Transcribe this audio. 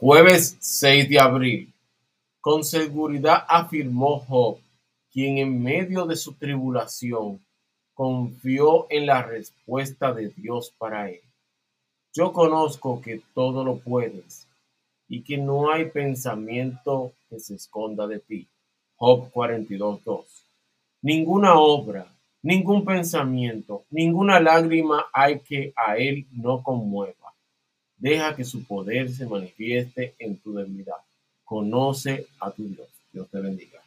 Jueves 6 de abril. Con seguridad afirmó Job, quien en medio de su tribulación confió en la respuesta de Dios para él. Yo conozco que todo lo puedes y que no hay pensamiento que se esconda de ti. Job 42.2. Ninguna obra, ningún pensamiento, ninguna lágrima hay que a él no conmueva. Deja que su poder se manifieste en tu debilidad. Conoce a tu Dios. Dios te bendiga.